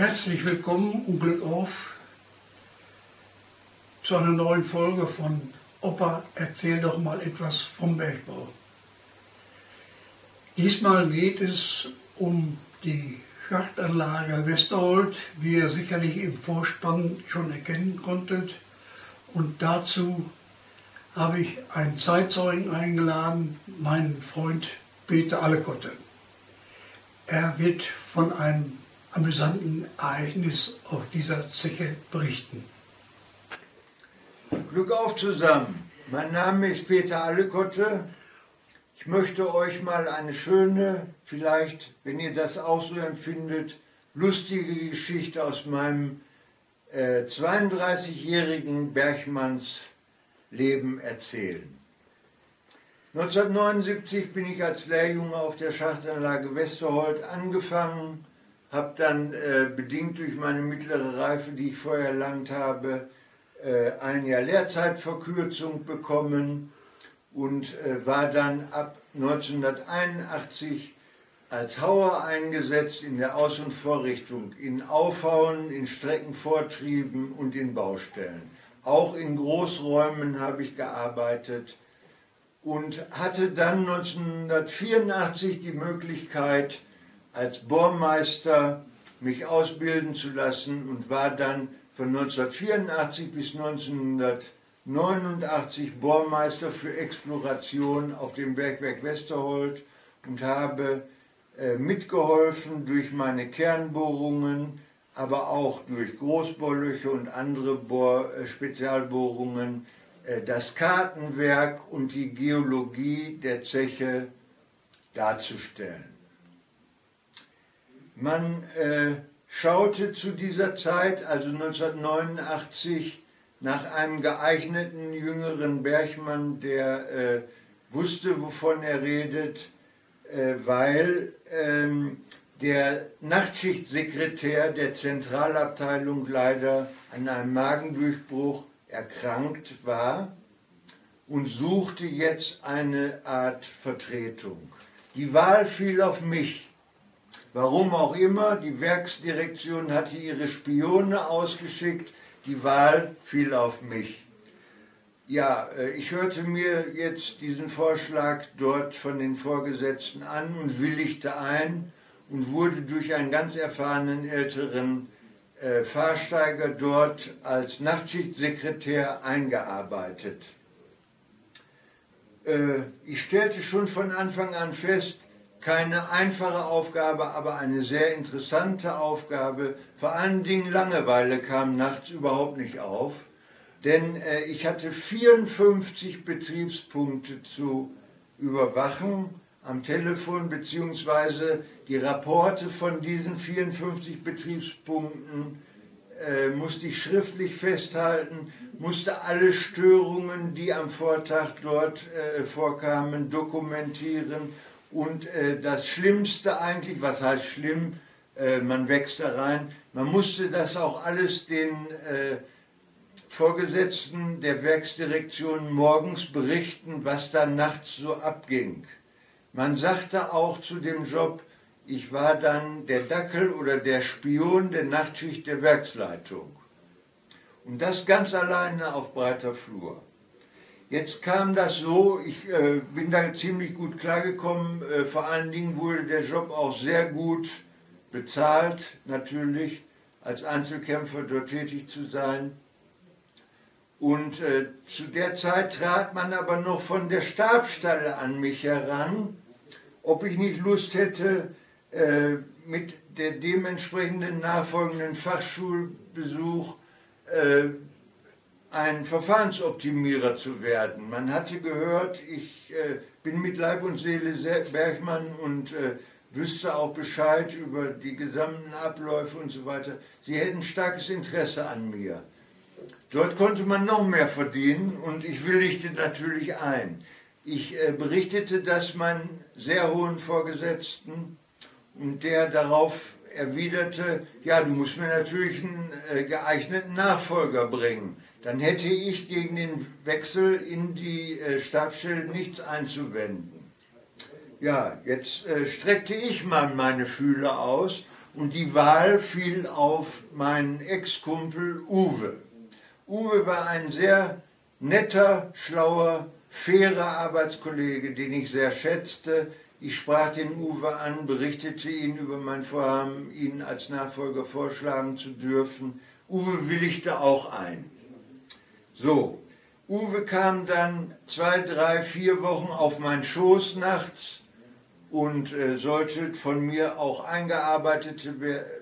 Herzlich willkommen und Glück auf zu einer neuen Folge von Opa, erzähl doch mal etwas vom Bergbau. Diesmal geht es um die Schachtanlage Westerhold, wie ihr sicherlich im Vorspann schon erkennen konntet. Und dazu habe ich einen Zeitzeugen eingeladen, meinen Freund Peter Allekotte. Er wird von einem amüsanten Ereignis auf dieser Zeche berichten. Glück auf zusammen. Mein Name ist Peter Allekotte. Ich möchte euch mal eine schöne, vielleicht, wenn ihr das auch so empfindet, lustige Geschichte aus meinem äh, 32-jährigen Bergmannsleben erzählen. 1979 bin ich als Lehrjunge auf der Schachtanlage Westerhold angefangen, habe dann äh, bedingt durch meine mittlere Reife, die ich vorher erlangt habe, äh, ein Jahr Lehrzeitverkürzung bekommen und äh, war dann ab 1981 als Hauer eingesetzt in der Aus- und Vorrichtung, in Aufhauen, in Streckenvortrieben und in Baustellen. Auch in Großräumen habe ich gearbeitet und hatte dann 1984 die Möglichkeit, als Bohrmeister mich ausbilden zu lassen und war dann von 1984 bis 1989 Bohrmeister für Exploration auf dem Bergwerk Westerhold und habe äh, mitgeholfen durch meine Kernbohrungen, aber auch durch Großbohrlöcher und andere Bohr, äh, Spezialbohrungen äh, das Kartenwerk und die Geologie der Zeche darzustellen. Man äh, schaute zu dieser Zeit, also 1989, nach einem geeigneten jüngeren Bergmann, der äh, wusste, wovon er redet, äh, weil ähm, der Nachtschichtsekretär der Zentralabteilung leider an einem Magendurchbruch erkrankt war und suchte jetzt eine Art Vertretung. Die Wahl fiel auf mich. Warum auch immer, die Werksdirektion hatte ihre Spione ausgeschickt, die Wahl fiel auf mich. Ja, äh, ich hörte mir jetzt diesen Vorschlag dort von den Vorgesetzten an und willigte ein und wurde durch einen ganz erfahrenen älteren äh, Fahrsteiger dort als Nachtschichtsekretär eingearbeitet. Äh, ich stellte schon von Anfang an fest, keine einfache Aufgabe, aber eine sehr interessante Aufgabe. Vor allen Dingen Langeweile kam nachts überhaupt nicht auf, denn äh, ich hatte 54 Betriebspunkte zu überwachen am Telefon, beziehungsweise die Rapporte von diesen 54 Betriebspunkten äh, musste ich schriftlich festhalten, musste alle Störungen, die am Vortag dort äh, vorkamen, dokumentieren und äh, das Schlimmste eigentlich, was heißt schlimm, äh, man wächst da rein, man musste das auch alles den äh, Vorgesetzten der Werksdirektion morgens berichten, was da nachts so abging. Man sagte auch zu dem Job, ich war dann der Dackel oder der Spion der Nachtschicht der Werksleitung. Und das ganz alleine auf breiter Flur. Jetzt kam das so, ich äh, bin da ziemlich gut klargekommen. Äh, vor allen Dingen wurde der Job auch sehr gut bezahlt, natürlich, als Einzelkämpfer dort tätig zu sein. Und äh, zu der Zeit trat man aber noch von der Stabsstalle an mich heran, ob ich nicht Lust hätte, äh, mit der dementsprechenden nachfolgenden Fachschulbesuch äh, ein Verfahrensoptimierer zu werden. Man hatte gehört, ich äh, bin mit Leib und Seele Bergmann und äh, wüsste auch Bescheid über die gesamten Abläufe und so weiter. Sie hätten starkes Interesse an mir. Dort konnte man noch mehr verdienen und ich willigte natürlich ein. Ich äh, berichtete das meinen sehr hohen Vorgesetzten und der darauf erwiderte, ja, du musst mir natürlich einen äh, geeigneten Nachfolger bringen dann hätte ich gegen den Wechsel in die äh, Stabsstelle nichts einzuwenden. Ja, jetzt äh, streckte ich mal meine Fühler aus und die Wahl fiel auf meinen Ex-Kumpel Uwe. Uwe war ein sehr netter, schlauer, fairer Arbeitskollege, den ich sehr schätzte. Ich sprach den Uwe an, berichtete ihn über mein Vorhaben, ihn als Nachfolger vorschlagen zu dürfen. Uwe willigte auch ein. So, Uwe kam dann zwei, drei, vier Wochen auf meinen Schoß nachts und äh, sollte von mir auch eingearbeitet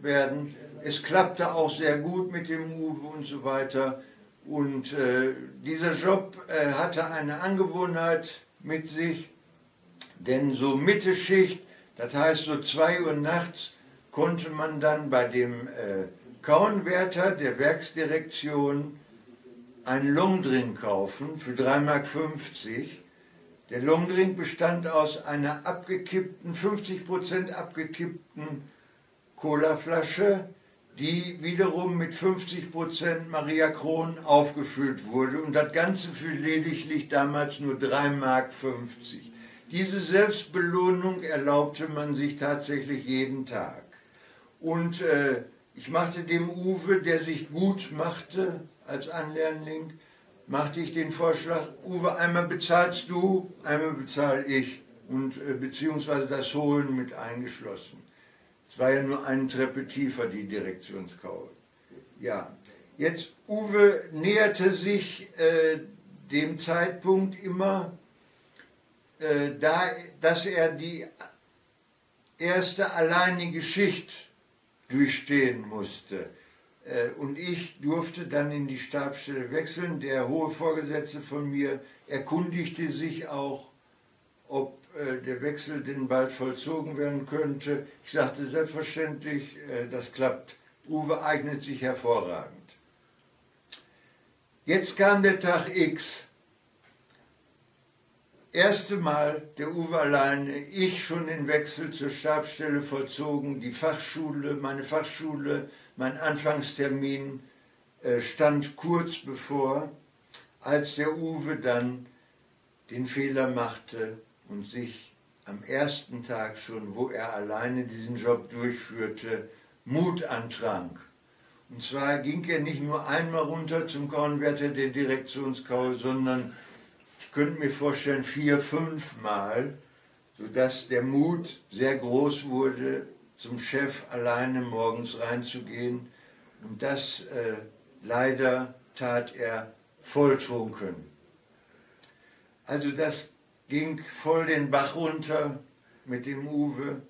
werden. Es klappte auch sehr gut mit dem Uwe und so weiter. Und äh, dieser Job äh, hatte eine Angewohnheit mit sich, denn so Mitteschicht, das heißt so 2 Uhr nachts, konnte man dann bei dem äh, Kauenwärter der Werksdirektion einen Longdrink kaufen für 3,50 Mark. Der Longdrink bestand aus einer abgekippten, 50% abgekippten Colaflasche, die wiederum mit 50% Maria Kron aufgefüllt wurde und das Ganze für lediglich damals nur 3,50 Mark. Diese Selbstbelohnung erlaubte man sich tatsächlich jeden Tag. Und äh, ich machte dem Uwe, der sich gut machte als Anlernling, machte ich den Vorschlag, Uwe, einmal bezahlst du, einmal bezahle ich und äh, beziehungsweise das Holen mit eingeschlossen. Es war ja nur eine Treppe tiefer, die Direktionskaue. Ja, jetzt Uwe näherte sich äh, dem Zeitpunkt immer, äh, da, dass er die erste alleinige Schicht durchstehen musste. Äh, und ich durfte dann in die Stabsstelle wechseln. Der hohe Vorgesetzte von mir erkundigte sich auch, ob äh, der Wechsel denn bald vollzogen werden könnte. Ich sagte selbstverständlich, äh, das klappt. Uwe eignet sich hervorragend. Jetzt kam der Tag X. Erste Mal der Uwe alleine, ich schon den Wechsel zur Stabsstelle vollzogen, die Fachschule, meine Fachschule, mein Anfangstermin äh, stand kurz bevor, als der Uwe dann den Fehler machte und sich am ersten Tag schon, wo er alleine diesen Job durchführte, Mut antrank. Und zwar ging er nicht nur einmal runter zum Kornwärter der Direktionskau, sondern ich könnte mir vorstellen vier, fünf Mal, sodass der Mut sehr groß wurde, zum Chef alleine morgens reinzugehen. Und das äh, leider tat er volltrunken. Also das ging voll den Bach runter mit dem Uwe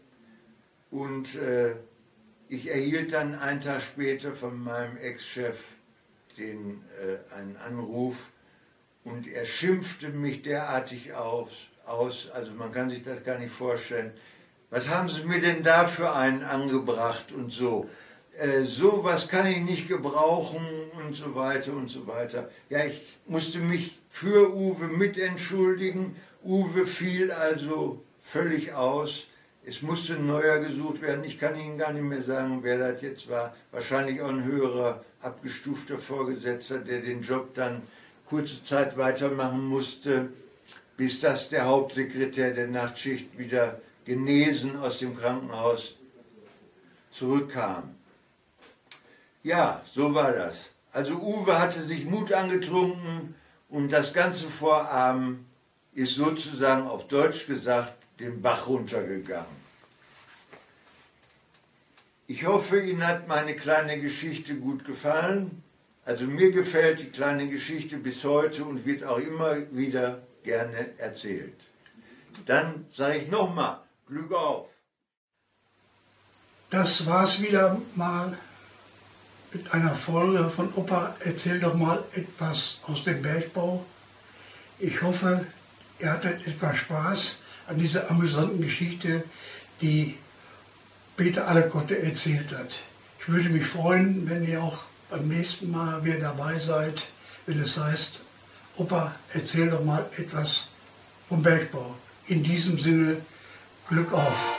und äh, ich erhielt dann einen Tag später von meinem Ex-Chef den, äh, einen Anruf und er schimpfte mich derartig aus, aus, also man kann sich das gar nicht vorstellen. Was haben Sie mir denn da für einen angebracht und so? Äh, sowas kann ich nicht gebrauchen und so weiter und so weiter. Ja, ich musste mich für Uwe mitentschuldigen Uwe fiel also völlig aus. Es musste ein neuer gesucht werden. Ich kann Ihnen gar nicht mehr sagen, wer das jetzt war. Wahrscheinlich auch ein höherer, abgestufter Vorgesetzter, der den Job dann kurze Zeit weitermachen musste, bis das der Hauptsekretär der Nachtschicht wieder genesen aus dem Krankenhaus zurückkam. Ja, so war das. Also Uwe hatte sich Mut angetrunken und das ganze Vorabend ist sozusagen auf Deutsch gesagt den Bach runtergegangen. Ich hoffe, Ihnen hat meine kleine Geschichte gut gefallen. Also mir gefällt die kleine Geschichte bis heute und wird auch immer wieder gerne erzählt. Dann sage ich nochmal, Glück auf. Das war's wieder mal mit einer Folge von Opa Erzähl doch mal etwas aus dem Bergbau. Ich hoffe, Ihr hattet etwas Spaß an dieser amüsanten Geschichte, die Peter Allekotte erzählt hat. Ich würde mich freuen, wenn ihr auch beim nächsten Mal wieder dabei seid, wenn es heißt, Opa, erzähl doch mal etwas vom Bergbau. In diesem Sinne, Glück auf!